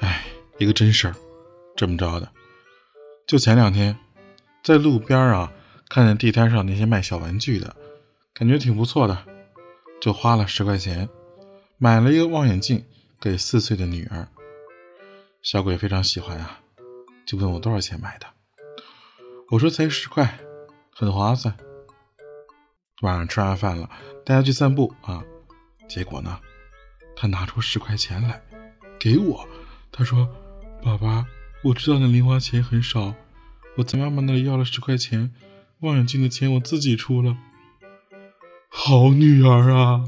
哎，一个真事儿，这么着的，就前两天，在路边啊，看见地摊上那些卖小玩具的，感觉挺不错的，就花了十块钱，买了一个望远镜给四岁的女儿。小鬼非常喜欢啊，就问我多少钱买的，我说才十块，很划算。晚上吃完饭了，带他去散步啊，结果呢，他拿出十块钱来给我，他说：“爸爸，我知道你零花钱很少，我在妈妈那里要了十块钱，望远镜的钱我自己出了。”好女儿啊！